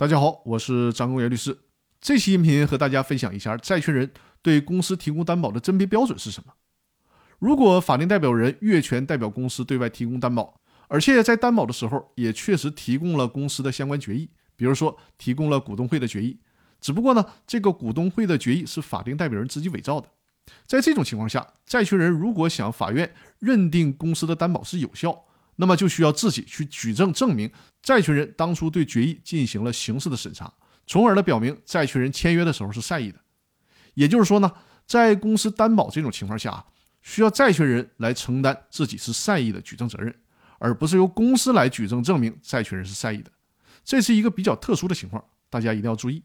大家好，我是张公元律师。这期音频和大家分享一下债权人对公司提供担保的甄别标准是什么。如果法定代表人越权代表公司对外提供担保，而且在担保的时候也确实提供了公司的相关决议，比如说提供了股东会的决议，只不过呢，这个股东会的决议是法定代表人自己伪造的。在这种情况下，债权人如果想法院认定公司的担保是有效，那么就需要自己去举证证明债权人当初对决议进行了刑事的审查，从而呢表明债权人签约的时候是善意的。也就是说呢，在公司担保这种情况下，需要债权人来承担自己是善意的举证责任，而不是由公司来举证证明债权人是善意的。这是一个比较特殊的情况，大家一定要注意。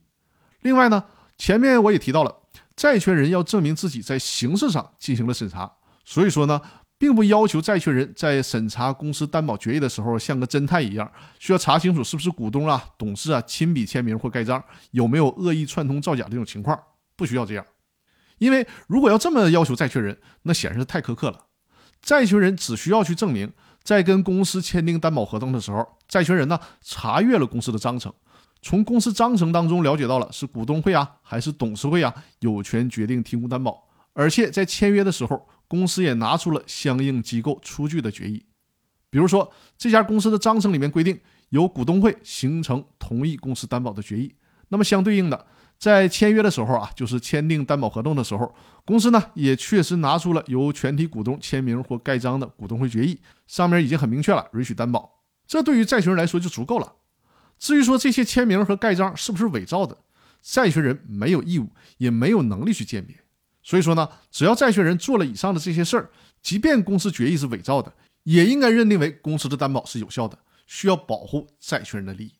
另外呢，前面我也提到了，债权人要证明自己在形式上进行了审查，所以说呢。并不要求债权人在审查公司担保决议的时候像个侦探一样，需要查清楚是不是股东啊、董事啊亲笔签名或盖章，有没有恶意串通造假这种情况，不需要这样。因为如果要这么要求债权人，那显然是太苛刻了。债权人只需要去证明，在跟公司签订担保合同的时候，债权人呢查阅了公司的章程，从公司章程当中了解到了是股东会啊还是董事会啊有权决定提供担保，而且在签约的时候。公司也拿出了相应机构出具的决议，比如说这家公司的章程里面规定由股东会形成同意公司担保的决议，那么相对应的，在签约的时候啊，就是签订担保合同的时候，公司呢也确实拿出了由全体股东签名或盖章的股东会决议，上面已经很明确了允许担保，这对于债权人来说就足够了。至于说这些签名和盖章是不是伪造的，债权人没有义务也没有能力去鉴别。所以说呢，只要债权人做了以上的这些事儿，即便公司决议是伪造的，也应该认定为公司的担保是有效的，需要保护债权人的利益。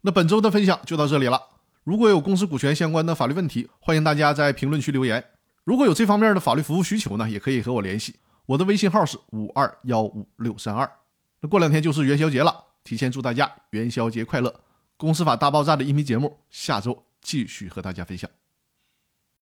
那本周的分享就到这里了。如果有公司股权相关的法律问题，欢迎大家在评论区留言。如果有这方面的法律服务需求呢，也可以和我联系。我的微信号是五二幺五六三二。那过两天就是元宵节了，提前祝大家元宵节快乐！公司法大爆炸的音频节目下周继续和大家分享。